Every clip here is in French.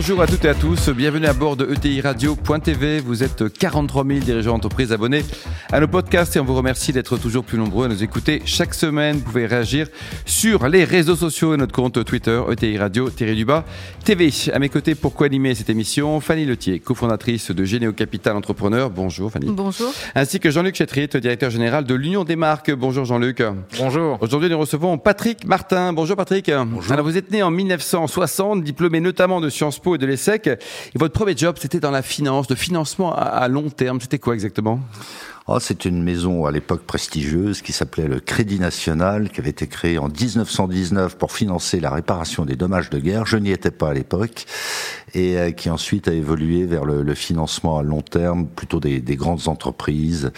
Bonjour à toutes et à tous, bienvenue à bord de ETI Radio.tv. Vous êtes 43 000 dirigeants d'entreprise abonnés à nos podcasts et on vous remercie d'être toujours plus nombreux à nous écouter chaque semaine. Vous pouvez réagir sur les réseaux sociaux et notre compte Twitter ETI Radio-du-bas TV. À mes côtés, pour co-animer cette émission, Fanny Letier, cofondatrice de Généo Capital Entrepreneur. Bonjour Fanny. Bonjour. Ainsi que Jean-Luc Chetrit, directeur général de l'Union des marques. Bonjour Jean-Luc. Bonjour. Aujourd'hui, nous recevons Patrick Martin. Bonjour Patrick. Bonjour. Alors vous êtes né en 1960, diplômé notamment de Sciences Po et de l'ESSEC. Et votre premier job, c'était dans la finance, de financement à, à long terme. C'était quoi exactement? Oh, c'est une maison à l'époque prestigieuse qui s'appelait le Crédit National, qui avait été créée en 1919 pour financer la réparation des dommages de guerre. Je n'y étais pas à l'époque et euh, qui ensuite a évolué vers le, financement à long terme, plutôt des, des grandes entreprises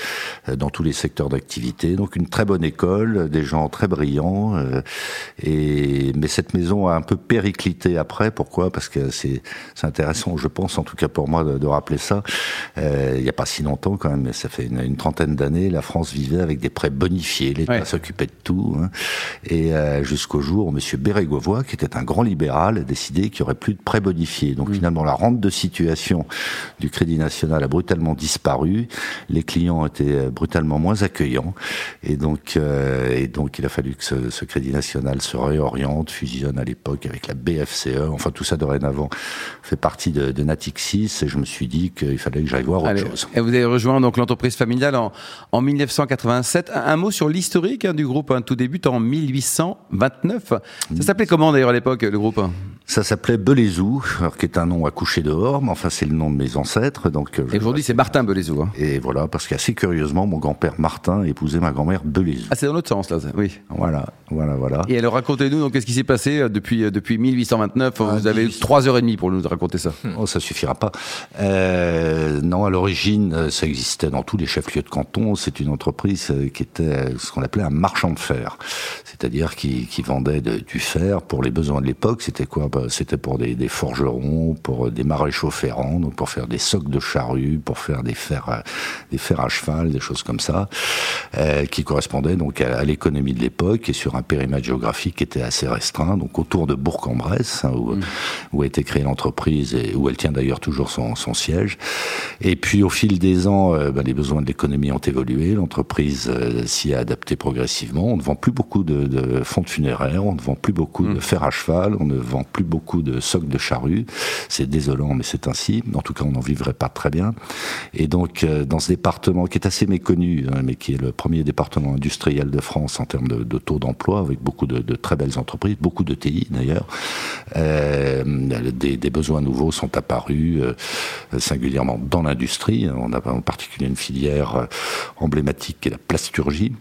euh, dans tous les secteurs d'activité. Donc une très bonne école, des gens très brillants. euh, mais cette maison a un peu périclité après. Pourquoi? Parce que c'est intéressant, je pense, en tout cas pour moi, de, rappeler ça. Il n'y a pas si longtemps quand même, mais ça fait une, une trentaine d'années, la France vivait avec des prêts bonifiés. L'État Ouais. s'occupait de tout. hein. Et euh, jusqu'au jour où M. Bérégovoy, qui était un grand libéral, a décidé qu'il n'y aurait plus de prêts bonifiés. Donc finalement, la rente de situation du Crédit National a brutalement disparu. Les clients étaient euh, brutalement moins accueillants. Et donc, euh, et donc il a fallu que ce, ce Crédit National se réoriente, fusionne à l'époque avec la BFCE. Enfin, tout ça dorénavant fait partie de, de Natixis. Et je me suis dit qu'il fallait que j'aille voir autre Allez. chose. Et vous avez rejoint donc l'entreprise familiale en, en 1987. Un, un mot sur l'historique hein, du groupe. hein. Tout débute en 1829. Ça s'appelait comment d'ailleurs à l'époque le groupe? Ça s'appelait alors qui est un nom à coucher dehors, mais enfin c'est le nom de mes ancêtres. Donc euh, Et aujourd'hui c'est Martin Belezou. Hein. et voilà, parce qu'assez curieusement, mon grand-père Martin épousait ma grand-mère Belezoux. Ah c'est dans l'autre sens là. Oui. Voilà, voilà, voilà. Et alors racontez-nous donc qu'est-ce qui s'est passé euh, depuis euh, depuis 1829. Ah, vous avez eu 1800. trois heures et demie pour nous raconter ça. Oh, ça suffira pas. Euh, non, à l'origine, euh, ça existait dans tous les de canton. C'est une entreprise euh, qui était euh, ce qu'on appelait un marchand de fer, c'est-à-dire qui, qui vendait de- du fer pour les besoins de l'époque. C'était quoi? Bah, C'était pour des, des forgerons, pour euh, des maréchaux ferrants, donc pour faire des socs de charrue, pour faire des fers, à- des fers à cheval, des choses comme ça, euh, qui correspondaient donc à, à l'économie de l'époque et sur un périmètre géographique qui était assez restreint, donc autour de Bourg-en-Bresse, hein, où, où a été créée l'entreprise et où elle tient d'ailleurs toujours son, son siège. Et puis au fil des ans, euh, ben, les besoins de l'économie ont évolué, l'entreprise euh, s'y a adapté progressivement. On ne vend plus beaucoup de, de fonds funéraires, on ne vend plus beaucoup de fer à cheval, on ne vend plus beaucoup de socs de charrue. C'est désolant, mais c'est ainsi. En tout cas, on n'en vivrait pas très bien. Et donc, euh, dans ce département qui est assez méconnu, hein, mais qui est le premier département industriel de France en termes de, de taux d'emploi, avec beaucoup de, de très belles entreprises, beaucoup de TI d'ailleurs, euh, des, des besoins nouveaux sont apparus, euh, singulièrement dans l'industrie. On a en particulier une filière euh, emblématique qui est la plasturgie,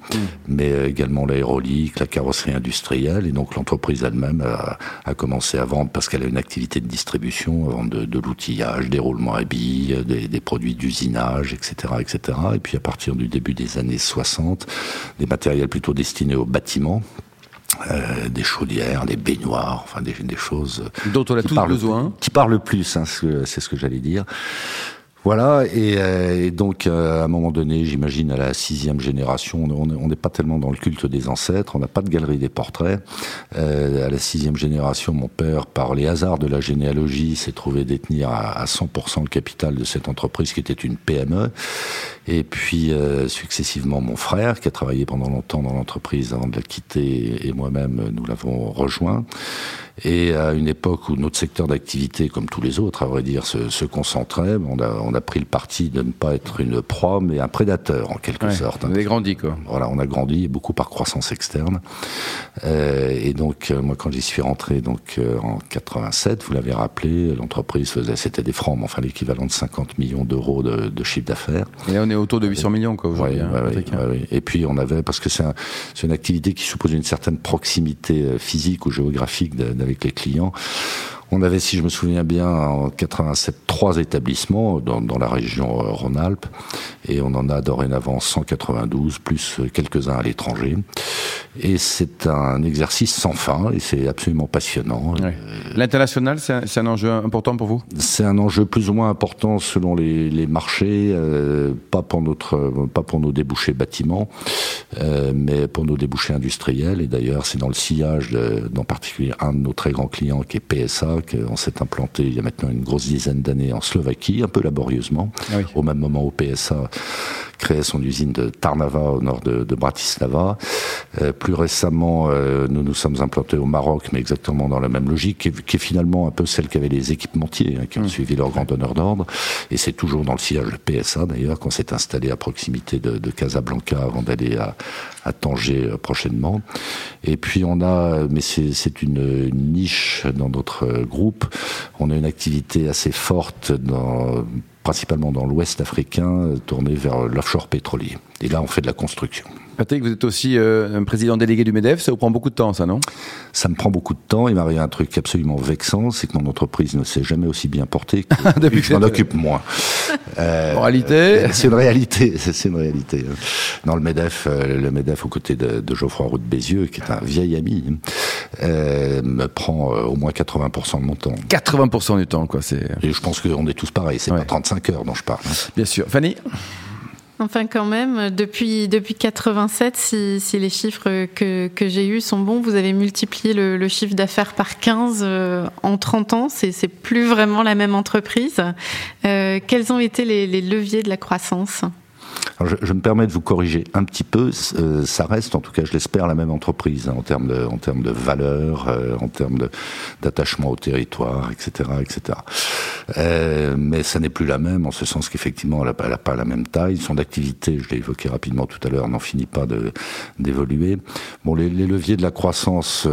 mais euh, également l'aérolique, la carrosserie industrielle. Et donc l'entreprise elle-même a, a commencé à vendre, parce qu'elle a une activité de distribution, à vendre de, de l'outillage, des roulements à billes, euh, des, des produits d'usinage, etc., etc. Et puis à partir du début des années 60, des matériels plutôt destinés au bâtiment. euh, des chaudières, des baignoires, enfin des, des choses Dont on a tous parlent- besoin. qui parle le plus, hein, ce que- c'est ce que j'allais dire. Voilà, et, euh, donc euh, à un moment donné, j'imagine à la sixième génération, on on n'est pas tellement dans le culte des ancêtres, on n'a pas de galerie des portraits. Euh, à la sixième génération, mon père, par les hasards de la généalogie, s'est trouvé détenir à, à 100% le capital de cette entreprise qui était une PME. Et puis euh, successivement, mon frère, qui a travaillé pendant longtemps dans l'entreprise avant de la quitter, et moi-même, nous l'avons rejoint. Et à une époque où notre secteur d'activité, comme tous les autres, à vrai dire, se, se concentrait, on a, on a pris le parti de ne pas être une proie, mais un prédateur, en quelque Ouais, sorte. Vous avez grandi quoi. Voilà, on a grandi beaucoup par croissance externe. Euh, et donc, euh, moi, quand j'y suis rentré, donc euh, en 87, vous l'avez rappelé, l'entreprise faisait, c'était des francs, mais enfin l'équivalent de 50 millions d'euros de, de chiffre d'affaires. Et là on est autour de 800 millions quoi aujourd'hui. Ouais, hein, ouais, hein. Et puis on avait, parce que c'est un- une activité qui suppose une certaine proximité euh, physique ou géographique de- d'avec les clients, On avait, si je me souviens bien, en 87, trois établissements dans, dans la région euh, Rhône-Alpes, et on en a dorénavant 192, plus quelques-uns à l'étranger. Et c'est un exercice sans fin, et c'est absolument passionnant. Ouais. L'international, c'est un, un, enjeu important pour vous? C'est un enjeu plus ou moins important selon les, les marchés, euh, pas pour notre, pas pour nos débouchés bâtiments, euh, mais pour nos débouchés industriels. Et d'ailleurs, c'est dans le sillage, d'en particulier un de nos très grands clients qui est PSA, qu'on s'est implanté il y a maintenant une grosse dizaine d'années en Slovaquie, un peu laborieusement, ah oui. au même moment où PSA créait son usine de Tarnava au nord de, de Bratislava. Euh, plus récemment, euh, nous nous sommes implantés au Maroc, mais exactement dans la même logique, qui est, qui est finalement un peu celle qu'avaient les équipementiers, hein, qui ont mmh. suivi leur grand donneur d'ordre. Et c'est toujours dans le sillage de PSA d'ailleurs qu'on s'est installé à proximité de, de Casablanca avant d'aller à, à Tanger euh, prochainement. Et puis on a, mais c'est une, niche dans notre groupe, on a une activité assez forte dans principalement dans l'ouest africain, tourné vers l'offshore pétrolier. Et là, on fait de la construction. Patrick, vous êtes aussi euh, un président délégué du MEDEF, ça vous prend beaucoup de temps, ça, non? Ça me prend beaucoup de temps. Il m'arrive un truc absolument vexant, c'est que mon entreprise ne s'est jamais aussi bien portée que depuis que je m'en occupe moins. Euh, réalité C'est une réalité, c'est une réalité. Dans le MEDEF, euh, le MEDEF aux côtés de, de Geoffroy Roux de Bézieux, qui est un vieil ami, euh, me prend euh, au moins 80% de mon temps. 80% du temps, quoi. C'est. Et je pense qu'on est tous pareils. C'est ouais. pas 35 heures dont je parle. Hein. Bien sûr. Fanny? Enfin, quand même, depuis, depuis 87, si, si les chiffres que, que j'ai eus sont bons, vous avez multiplié le, chiffre d'affaires par 15 euh, en 30 ans. C'est plus vraiment la même entreprise. Euh, quels ont été les leviers de la croissance? Je, me permets de vous corriger un petit peu. Euh, ça reste, en tout cas, je l'espère, la même entreprise hein, en termes de, en termes de valeur, euh, en termes d'attachement au territoire, etc., etc. Euh, mais ça n'est plus la même en ce sens qu'effectivement, elle n'a pas la même taille. Son activité, je l'ai évoqué rapidement tout à l'heure, n'en finit pas d'évoluer. Bon, les, leviers de la croissance,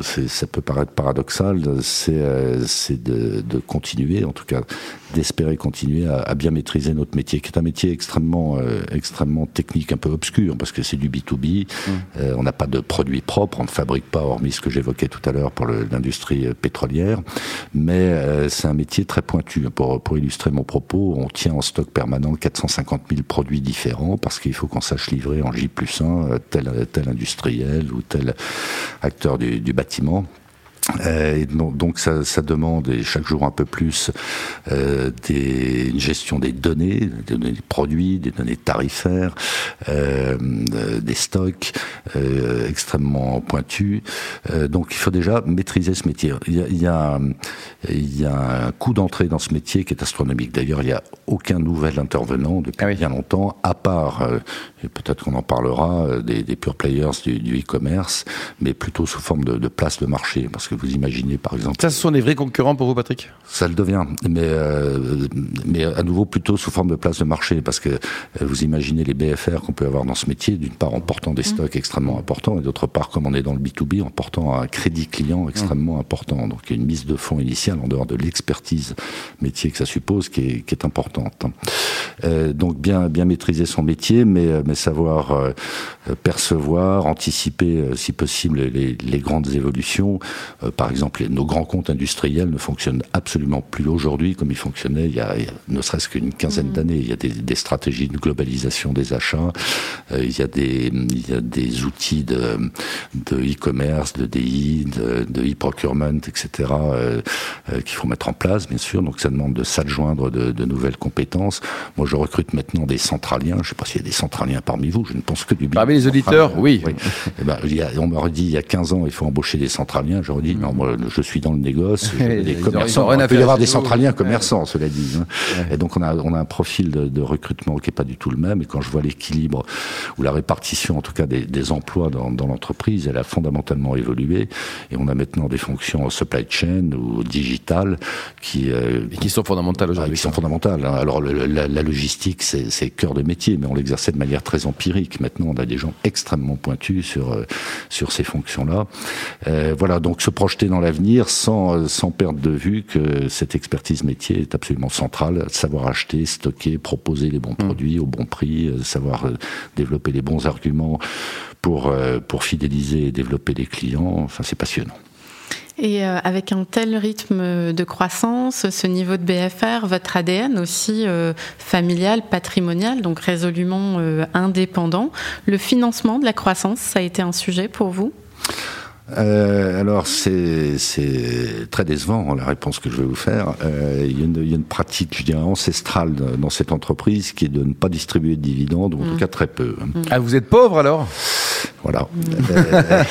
ça peut paraître paradoxal, c'est de, continuer, en tout cas, d'espérer continuer à, bien maîtriser notre métier, qui est un métier extrêmement, extrêmement technique, un peu obscur, parce que c'est du B2B. Mmh. Euh, on n'a pas de produits propres, on ne fabrique pas, hormis ce que j'évoquais tout à l'heure pour l'industrie euh, pétrolière. Mais euh, c'est un métier très pointu. Pour, pour illustrer mon propos, on tient en stock permanent 450 000 produits différents, parce qu'il faut qu'on sache livrer en J plus 1 tel, tel industriel ou tel acteur du, du bâtiment. Euh, et donc ça, ça, demande et chaque jour un peu plus euh, des, une gestion des données, des données des produits, des données tarifaires, euh, des stocks euh, extrêmement pointus. Euh, donc il faut déjà maîtriser ce métier. Il y a, il y a, il y a un coût d'entrée dans ce métier qui est astronomique. D'ailleurs, il n'y a aucun nouvel intervenant depuis ah oui. bien longtemps, à part, euh, et peut-être qu'on en parlera, des, des pure players du e-commerce, mais plutôt sous forme de, de place de marché, parce que que vous imaginez, par exemple. Ça, ce sont des vrais concurrents pour vous, Patrick? Ça le devient, mais, euh, mais à nouveau plutôt sous forme de place de marché, parce que euh, vous imaginez les BFR qu'on peut avoir dans ce métier, d'une part en portant des mmh. stocks mmh. extrêmement importants, et d'autre part, comme on est dans le B2B, en portant un crédit client extrêmement mmh. important. Donc il y a une mise de fonds initiale en dehors de l'expertise métier que ça suppose, qui est, qui est importante. Euh, donc bien, bien maîtriser son métier, mais, euh, mais savoir euh, percevoir, anticiper, euh, si possible, les, les grandes évolutions, euh, par exemple, nos grands comptes industriels ne fonctionnent absolument plus aujourd'hui comme ils fonctionnaient il y a, il y a ne serait-ce qu'une quinzaine mmh. d'années. Il y a des, des, stratégies de globalisation des achats, euh, il, y a des, il y a des outils de e-commerce, de, e de, DI, de e-procurement, etc., euh, euh, qu'il faut mettre en place, bien sûr. Donc ça demande de s'adjoindre de, de, nouvelles compétences. Moi, je recrute maintenant des centraliens. Je ne sais pas s'il y a des centraliens parmi vous. Je ne pense que du Parmi les auditeurs, oui. oui. Eh ben, il y a, on m'aurait dit il y a 15 ans, il faut embaucher des centraliens. J'aurais dit, non, moi, je suis dans le négoce, des commerçants. Il peut y avoir des centraliens commerçants, cela dit. Hein. Et donc, on a, on a un profil de, de recrutement qui est pas du tout le même. Et quand je vois l'équilibre ou la répartition, en tout cas, des, des emplois dans, dans l'entreprise, elle a fondamentalement évolué. Et on a maintenant des fonctions supply chain ou digital qui, euh, qui sont fondamentales aujourd'hui. Qui sont fondamentales. Hein. Alors, le, la, la, logistique, c'est cœur de métier, mais on l'exerçait de manière très empirique. Maintenant, on a des gens extrêmement pointus sur, euh, sur ces fonctions-là. Euh, voilà, donc se projeter dans l'avenir sans, sans perdre de vue que cette expertise métier est absolument centrale. Savoir acheter, stocker, proposer les bons mmh. produits au bon prix, euh, savoir euh, développer les bons arguments pour, pour fidéliser et développer les clients. Enfin, c'est passionnant. Et euh, avec un tel rythme de croissance, ce niveau de BFR, votre ADN aussi euh, familial, patrimonial, donc résolument euh, indépendant, le financement de la croissance, ça a été un sujet pour vous? Euh, alors c'est très décevant la réponse que je vais vous faire. Euh, il, y a une, il, y a une, pratique, je dirais, ancestrale dans cette entreprise qui est de ne pas distribuer de dividendes, ou en tout mmh. cas très peu. Ah, vous êtes pauvre alors? Voilà. Euh,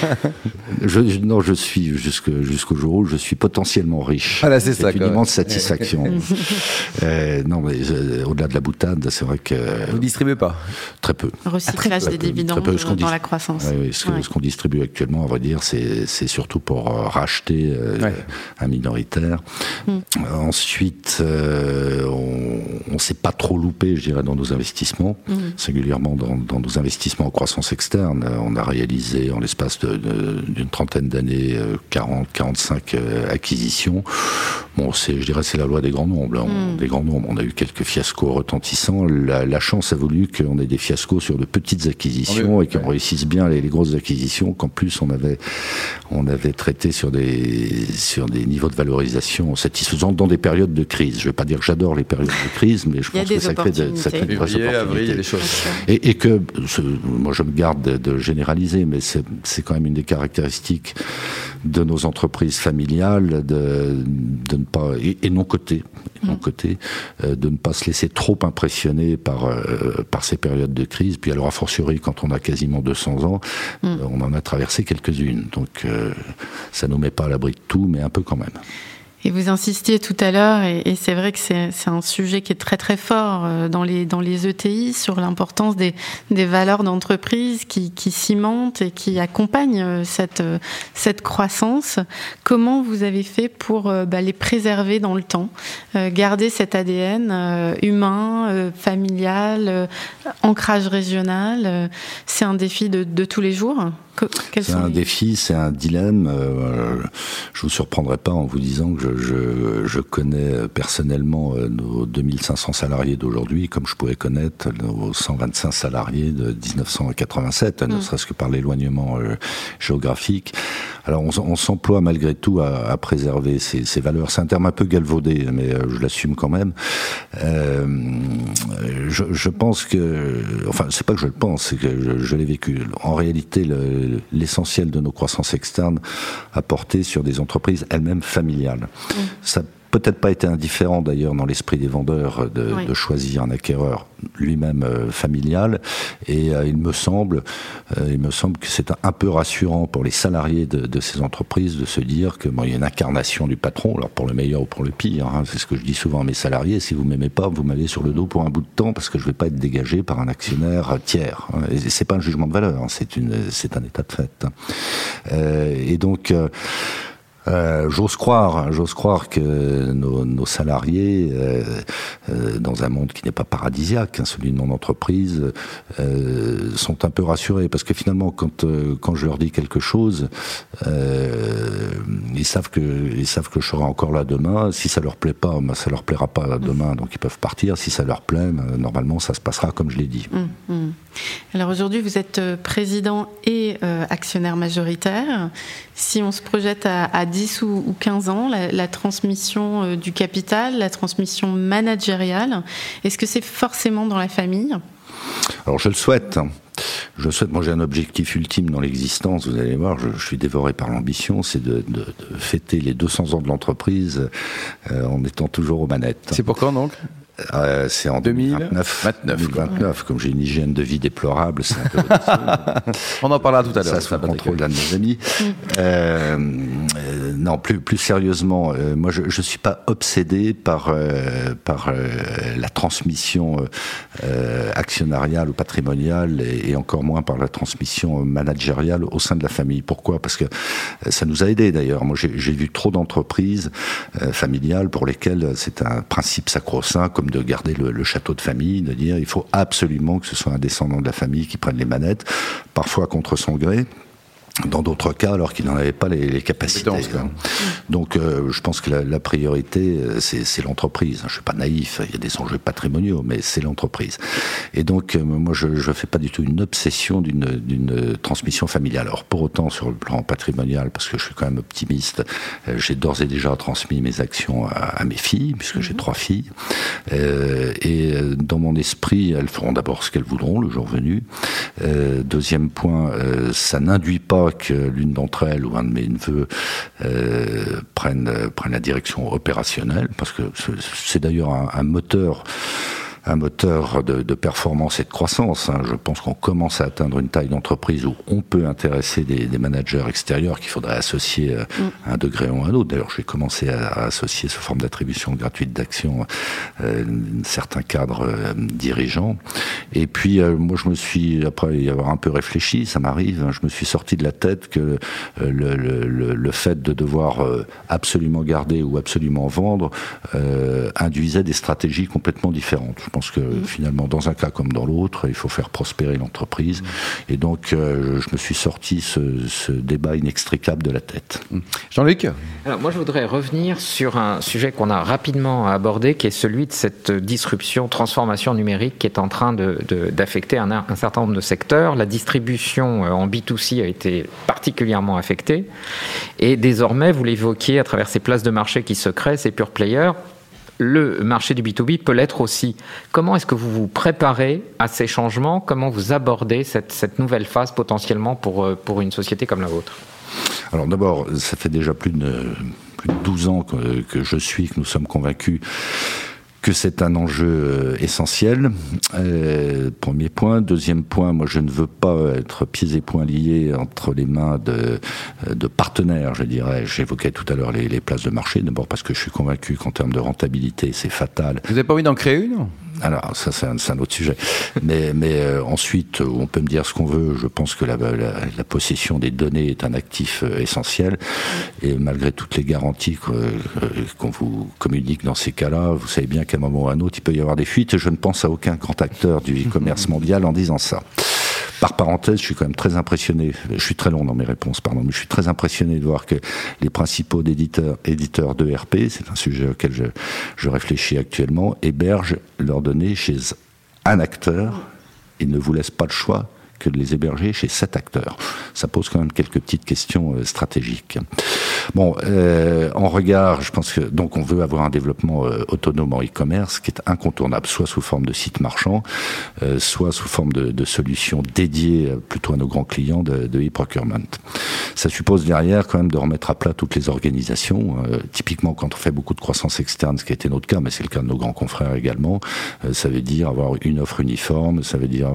je, non, je suis jusqu'au jour où je suis potentiellement riche. Ah c'est ça. une immense satisfaction. euh, non, mais euh, au-delà de la boutade, c'est vrai que. Vous distribuez pas Très peu. Recyclage des dividendes dans la croissance. oui, ce, ce qu'on distribue actuellement, à vrai dire, c'est surtout pour euh, racheter un minoritaire. Mm. Ensuite, on ne s'est pas trop loupé, je dirais, dans nos investissements, mm. singulièrement dans, dans, nos investissements en croissance externe. On a réalisé en l'espace d'une trentaine d'années 40, euh, 45 euh, acquisitions. Bon, c'est, je dirais, c'est la loi des grands nombres. On, hmm. Des grands nombres. On a eu quelques fiascos retentissants. La, chance a voulu qu'on ait des fiascos sur de petites acquisitions ah et qu'on réussisse bien les, grosses acquisitions. Qu'en plus on avait, on avait traité sur des, sur des niveaux de valorisation satisfaisants dans des périodes de crise. Je vais pas dire que j'adore les périodes de crise, mais je pense que ça crée, de, ça crée des opportunités. Et, et, que, moi, je me garde de, de générer mais c'est quand même une des caractéristiques de nos entreprises familiales de, de ne pas et, non cotées, non côté euh, de ne pas se laisser trop impressionner par euh, par ces périodes de crise. Puis alors a fortiori quand on a quasiment 200 ans, mm. euh, on en a traversé quelques-unes. Donc ça nous met pas à l'abri de tout, mais un peu quand même. Et vous insistiez tout à l'heure, et, c'est vrai que c'est un sujet qui est très très fort euh, dans les, dans les ETI sur l'importance des, des valeurs d'entreprise qui, qui cimentent et qui accompagnent euh, cette, euh, cette croissance. Comment vous avez fait pour bah, les préserver dans le temps, garder cet ADN humain, familial, ancrage régional C'est un défi de, de tous les jours c'est un défi, c'est un dilemme. Euh, je vous surprendrai pas en vous disant que je, je, je connais personnellement euh, nos 2500 salariés d'aujourd'hui, comme je pouvais connaître nos 125 salariés de 1987, ne mm. serait-ce que par l'éloignement euh, géographique. Alors on, on s'emploie malgré tout à, à préserver ces, ces, valeurs. C'est un terme un peu galvaudé, mais je l'assume quand même. Euh, je, je, pense que, enfin, c'est pas que je le pense, c'est que je, je l'ai vécu. En réalité, le, l'essentiel de nos croissances externes a porté sur des entreprises elles-mêmes familiales. Mmh. Ça peut-être pas été indifférent d'ailleurs dans l'esprit des vendeurs de, de, choisir un acquéreur lui-même euh, familial. Et euh, il me semble euh, il me semble que c'est un peu rassurant pour les salariés de, de ces entreprises de se dire que bon, il y a une incarnation du patron alors pour le meilleur ou pour le pire hein, c'est ce que je dis souvent à mes salariés si vous m'aimez pas vous m'avez sur le dos pour un bout de temps parce que je vais pas être dégagé par un actionnaire tiers hein, et c'est pas un jugement de valeur hein, c'est une c'est un état de fait hein. euh, et donc euh, j'ose croire, j'ose croire que nos, nos salariés, euh, euh, dans un monde qui n'est pas paradisiaque, hein, celui de mon entreprise, sont un peu rassurés parce que finalement, quand quand je leur dis quelque chose, ils savent que ils savent que je serai encore là demain. Si ça leur plaît pas, ben, ça leur plaira pas demain, donc ils peuvent partir. Si ça leur plaît, ben, normalement, ça se passera comme je l'ai dit. Mmh, mmh. Alors aujourd'hui, vous êtes président et actionnaire majoritaire. Si on se projette à, à 10 ou, 15 ans, la, la transmission euh, du capital, la transmission managériale, est-ce que c'est forcément dans la famille? Alors je le souhaite. Je souhaite, moi j'ai un objectif ultime dans l'existence, vous allez voir, je, je suis dévoré par l'ambition, c'est de, de, de, fêter les 200 ans de l'entreprise euh, en étant toujours aux manettes. C'est pour quand donc? Euh, c'est en 2029. 2029, comme j'ai une hygiène de vie déplorable, c'est un peu On en parlera tout à l'heure. Ça sous le contrôle d'un de mes amis. euh, euh, non, plus plus sérieusement, moi je je suis pas obsédé par par la transmission actionnariale ou patrimoniale et, et, encore moins par la transmission managériale au sein de la famille. Pourquoi? Parce que ça nous a aidé d'ailleurs. Moi j'ai vu trop d'entreprises familiales pour lesquelles c'est un principe sacro-saint comme de garder le, château de famille, de dire il faut absolument que ce soit un descendant de la famille qui prenne les manettes, parfois contre son gré. Dans d'autres cas alors qu'il n'en avait pas les, capacités. Donc euh, je pense que la, priorité, euh, c'est l'entreprise. Je ne suis pas naïf, il y a des enjeux patrimoniaux, mais c'est l'entreprise. Et donc euh, moi, je ne fais pas du tout une obsession d'une transmission familiale. Alors pour autant, sur le plan patrimonial, parce que je suis quand même optimiste, j'ai d'ores et déjà transmis mes actions à, mes filles, puisque j'ai mhm. trois filles. et dans mon esprit, elles feront d'abord ce qu'elles voudront le jour venu. deuxième point, ça n'induit pas que l'une d'entre elles ou un de mes neveux euh, prenne, prenne la direction opérationnelle, parce que c'est d'ailleurs un, moteur un moteur de, de, performance et de croissance. Hein. Je pense qu'on commence à atteindre une taille d'entreprise où on peut intéresser des, des managers extérieurs qu'il faudrait associer euh, mm. à un degré ou à un autre. D'ailleurs, j'ai commencé à, à, associer sous forme d'attribution gratuite d'actions euh, certains cadres euh, dirigeants. Et puis, euh, moi, je me suis, après y avoir un peu réfléchi, ça m'arrive, hein, je me suis sorti de la tête que le, le, le fait de devoir absolument garder ou absolument vendre induisait des stratégies complètement différentes. Je pense que mm. finalement, dans un cas comme dans l'autre, il faut faire prospérer l'entreprise. Et donc, euh, je me suis sorti ce, débat inextricable de la tête. Mm. Jean-Luc Alors, moi, je voudrais revenir sur un sujet qu'on a rapidement abordé, qui est celui de cette disruption, transformation numérique qui est en train d'affecter de, un, un, certain nombre de secteurs. La distribution euh, en B2C a été particulièrement affectée. Et désormais, vous l'évoquiez à travers ces places de marché qui se créent, ces pure players, le marché du B2B peut l'être aussi. Comment est-ce que vous vous préparez à ces changements? Comment vous abordez cette, nouvelle phase potentiellement pour, euh, pour une société comme la vôtre? Alors d'abord, ça fait déjà plus de, plus de 12 ans que je suis, que nous sommes convaincus que c'est un enjeu euh, essentiel. Euh, premier point. Deuxième point, moi je ne veux pas être pieds et poings liés entre les mains de, euh, de partenaires, je dirais. J'évoquais tout à l'heure les, les, places de marché, d'abord parce que je suis convaincu qu'en termes de rentabilité, c'est fatal. Vous n'avez pas envie d'en créer une? Alors ça c'est un, autre sujet. Mais, mais euh, ensuite, on peut me dire ce qu'on veut. Je pense que la, la, possession des données est un actif euh, essentiel. Et malgré toutes les garanties euh, qu'on vous communique dans ces cas-là, vous savez bien qu'à un moment ou à un autre, il peut y avoir des fuites. Et je ne pense à aucun grand acteur du e-commerce mondial en disant ça. Par parenthèse, je suis quand même très impressionné, je suis très long dans mes réponses, pardon, mais je suis très impressionné de voir que les principaux éditeurs, éditeurs d'ERP, c'est un sujet auquel je, je réfléchis actuellement, hébergent leurs données chez un acteur. Et ne vous laissent pas le choix que de les héberger chez sept acteurs. Ça pose quand même quelques petites questions euh, stratégiques. Bon, euh, en regard, je pense que donc on veut avoir un développement euh, autonome en e-commerce qui est incontournable, soit sous forme de site marchand, euh, soit sous forme de, de, solutions dédiées plutôt à nos grands clients de, de e-procurement. Ça suppose derrière quand même de remettre à plat toutes les organisations. typiquement, quand on fait beaucoup de croissance externe, ce qui a été notre cas, mais c'est le cas de nos grands confrères également, ça veut dire avoir une offre uniforme, ça veut dire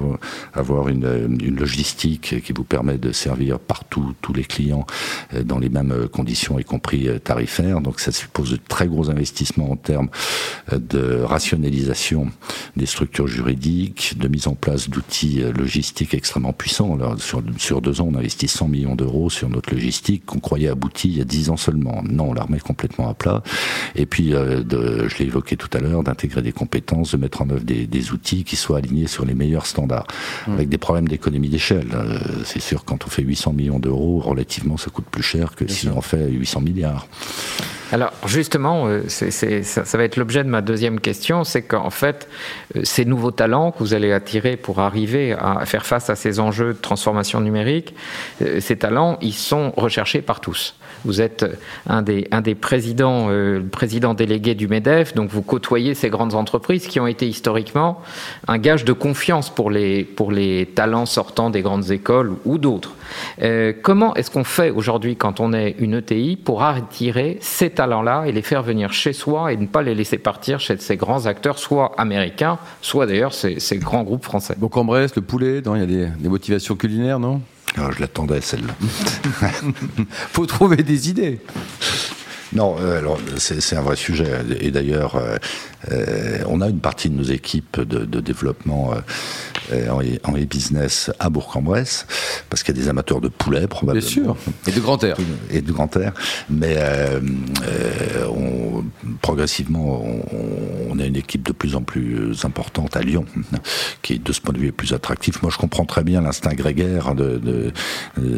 avoir une une logistique qui vous permet de servir partout tous les clients euh, dans les mêmes euh, conditions, y compris euh, tarifaires. Donc ça suppose de très gros investissements en termes de rationalisation des structures juridiques, de mise en place d'outils logistiques extrêmement puissants. Alors, sur, sur deux ans, on investit 100 millions d'euros sur notre logistique qu'on croyait aboutie il y a 10 ans seulement. Non, on la remet complètement à plat. Et puis, de, je l'ai évoqué tout à l'heure, d'intégrer des compétences, de mettre en œuvre des, des, outils qui soient alignés sur les meilleurs standards, mmh. avec des problèmes d'économie d'échelle. Euh, c'est sûr, quand on fait 800 millions d'euros, relativement, ça coûte plus cher que si on fait 800 milliards. Alors justement, euh, ça, va être l'objet de ma deuxième question, c'est qu'en fait, euh, ces nouveaux talents que vous allez attirer pour arriver à faire face à ces enjeux de transformation numérique, ces talents, ils sont recherchés par tous. Vous êtes un des, un présidents, euh, président délégué du MEDEF, donc vous côtoyez ces grandes entreprises qui ont été historiquement un gage de confiance pour les, pour les talents sortant des grandes écoles ou d'autres. Euh, comment est-ce qu'on fait aujourd'hui quand on est une ETI pour attirer ces talents-là et les faire venir chez soi et ne pas les laisser partir chez ces grands acteurs, soit américains, soit d'ailleurs ces, ces grands groupes français? Donc en Brest, le poulet, il y a des, des motivations culinaires, non? Ah, je l'attendais celle-là. Faut trouver des idées. Non, euh, alors c'est un vrai sujet. Et d'ailleurs, euh, euh, on a une partie de nos équipes de, de développement euh, en, en e-business à Bourg-en-Bresse, parce qu'il y a des amateurs de poulet probablement. Bien sûr. Et de grand air. Et de grand air. Mais on, progressivement, on, on a une équipe de plus en plus importante à Lyon, qui est de ce point de vue plus attractif. Moi, je comprends très bien l'instinct grégaire de, de,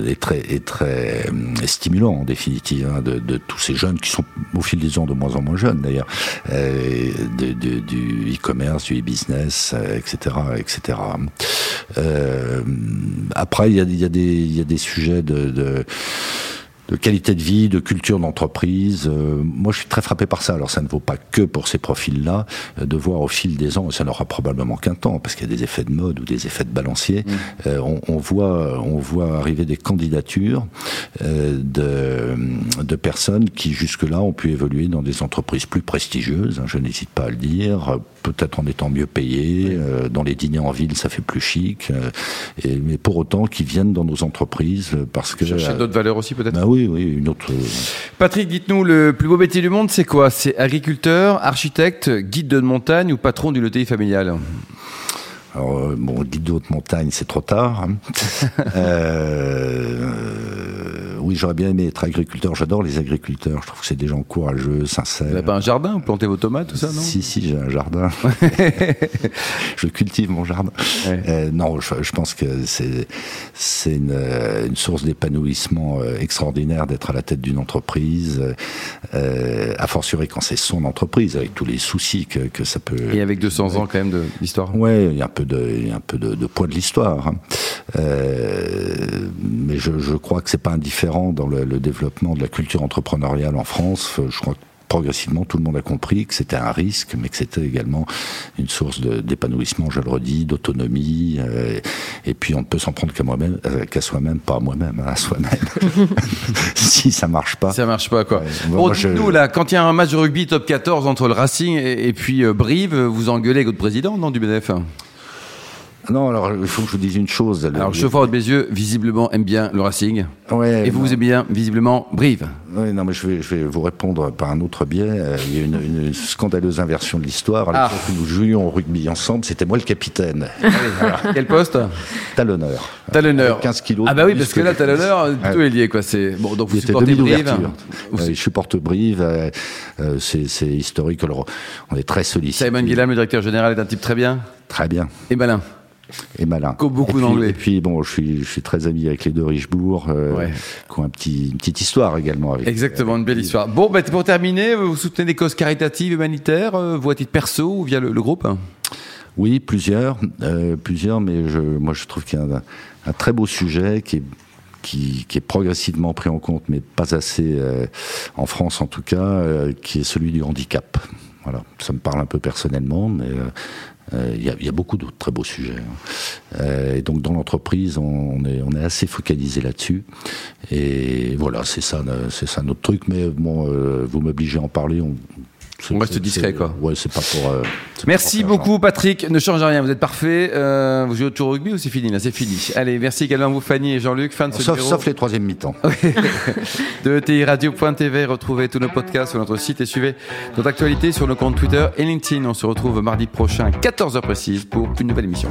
est très, est très stimulant en définitive hein, de, de, tous ces jeunes qui sont au fil des ans de moins en moins jeunes d'ailleurs, euh, du e-commerce, du e-business, etc., etc. Euh, après, il y a, y, a y a, des sujets de, de de qualité de vie, de culture d'entreprise. Euh, moi, je suis très frappé par ça. Alors, ça ne vaut pas que pour ces profils-là, euh, de voir au fil des ans, et ça n'aura probablement qu'un temps, parce qu'il y a des effets de mode ou des effets de balancier. Mmh. Euh, on, on, voit, on voit arriver des candidatures de, de personnes qui jusque-là ont pu évoluer dans des entreprises plus prestigieuses. Hein, je n'hésite pas à le dire. Peut-être en étant mieux payés, oui. dans les dîners en ville, ça fait plus chic. Et, mais pour autant, qui viennent dans nos entreprises parce que chercher d'autres valeurs aussi, peut-être. Bah oui, oui, une autre. Patrick, dites-nous, le plus beau métier du monde, c'est quoi? C'est agriculteur, architecte, guide de montagne ou patron du loterie familial alors, bon, guide de haute montagne, c'est trop tard. Hein. euh, oui, j'aurais bien aimé être agriculteur. J'adore les agriculteurs. Je trouve que c'est des gens courageux, sincères. Vous n'avez pas un jardin Vous plantez vos tomates, tout ça, non? Si, si, j'ai un jardin. je cultive mon jardin. Ouais. Euh, non, je, je, pense que c'est c'est une, une, source d'épanouissement euh, extraordinaire d'être à la tête d'une entreprise, euh, à fortiori quand c'est son entreprise, avec tous les soucis que, que ça peut. Et avec 200 ans quand même d'histoire. Ouais, il y a un peu de, il y a un peu de, de poids de l'histoire. Hein. Euh, mais je, je crois que c'est pas indifférent dans le, le, développement de la culture entrepreneuriale en France. Je crois que progressivement, tout le monde a compris que c'était un risque, mais que c'était également une source d'épanouissement, je le redis, d'autonomie. Euh, et puis, on ne peut s'en prendre qu'à moi-même, euh, qu'à soi-même, pas à moi-même, à soi-même. si ça marche pas. Ça marche pas, quoi. Ouais, bon, je... nous, là, quand il y a un match de rugby top 14 entre le Racing et, et puis euh, Brive, vous engueulez avec votre président, non, du BDF non, alors il faut que je vous dise une chose. Alors, le chauffeur de Bézieux, visiblement, aime bien le Racing. Ouais, et vous, vous aimez bien, visiblement, Brive. Oui, non, mais je vais, je vais vous répondre par un autre biais. Euh, il y a une, une scandaleuse inversion de l'histoire. À ah. où nous jouions au rugby ensemble, c'était moi le capitaine. Ah alors, quel poste Talonneur. Talonneur. 15 kilos. Ah bah oui, parce que là, talonneur, tout est lié, quoi. C'est bon, donc vous supportez Brive. Euh, je supporte Brive. Euh, c'est historique. Alors, on est très sollicité. Simon Guillam, le directeur général, est un type très bien. Très bien. Et malin et malin. Comme beaucoup d'anglais. Et puis bon, je suis, je suis très ami avec les deux Richebourg, euh, ouais. qui ont un petit, une petite histoire également. Avec, Exactement, avec une belle histoire. Bon, bah, pour terminer, vous soutenez des causes caritatives, humanitaires, euh, vous à titre perso ou via le, le groupe? Oui, plusieurs, euh, plusieurs, mais je, moi je trouve qu'il y a un, un, très beau sujet qui est qui, qui, est progressivement pris en compte, mais pas assez euh, en France en tout cas, euh, qui est celui du handicap. Voilà, ça me parle un peu personnellement, mais euh, il euh, y, y, a beaucoup d'autres très beaux sujets. Hein. Euh, et donc dans l'entreprise, on, on, est, on est assez focalisé là-dessus. Et voilà, c'est ça, c'est ça notre truc. Mais bon, euh, vous m'obligez à en parler. On reste discret, quoi. Ouais, c'est pas pour. Euh, merci pour beaucoup, Patrick. Ne changez rien, vous êtes parfait. Euh, vous jouez au tour rugby ou c'est fini Là, c'est fini. Allez, merci également à vous, Fanny et Jean-Luc. Fin de ce sauf, numéro. sauf les troisième mi-temps. de ETI Radio.tv. Retrouvez tous nos podcasts sur notre site et suivez notre actualité sur nos comptes Twitter et LinkedIn. On se retrouve mardi prochain, à 14h précise, pour une nouvelle émission.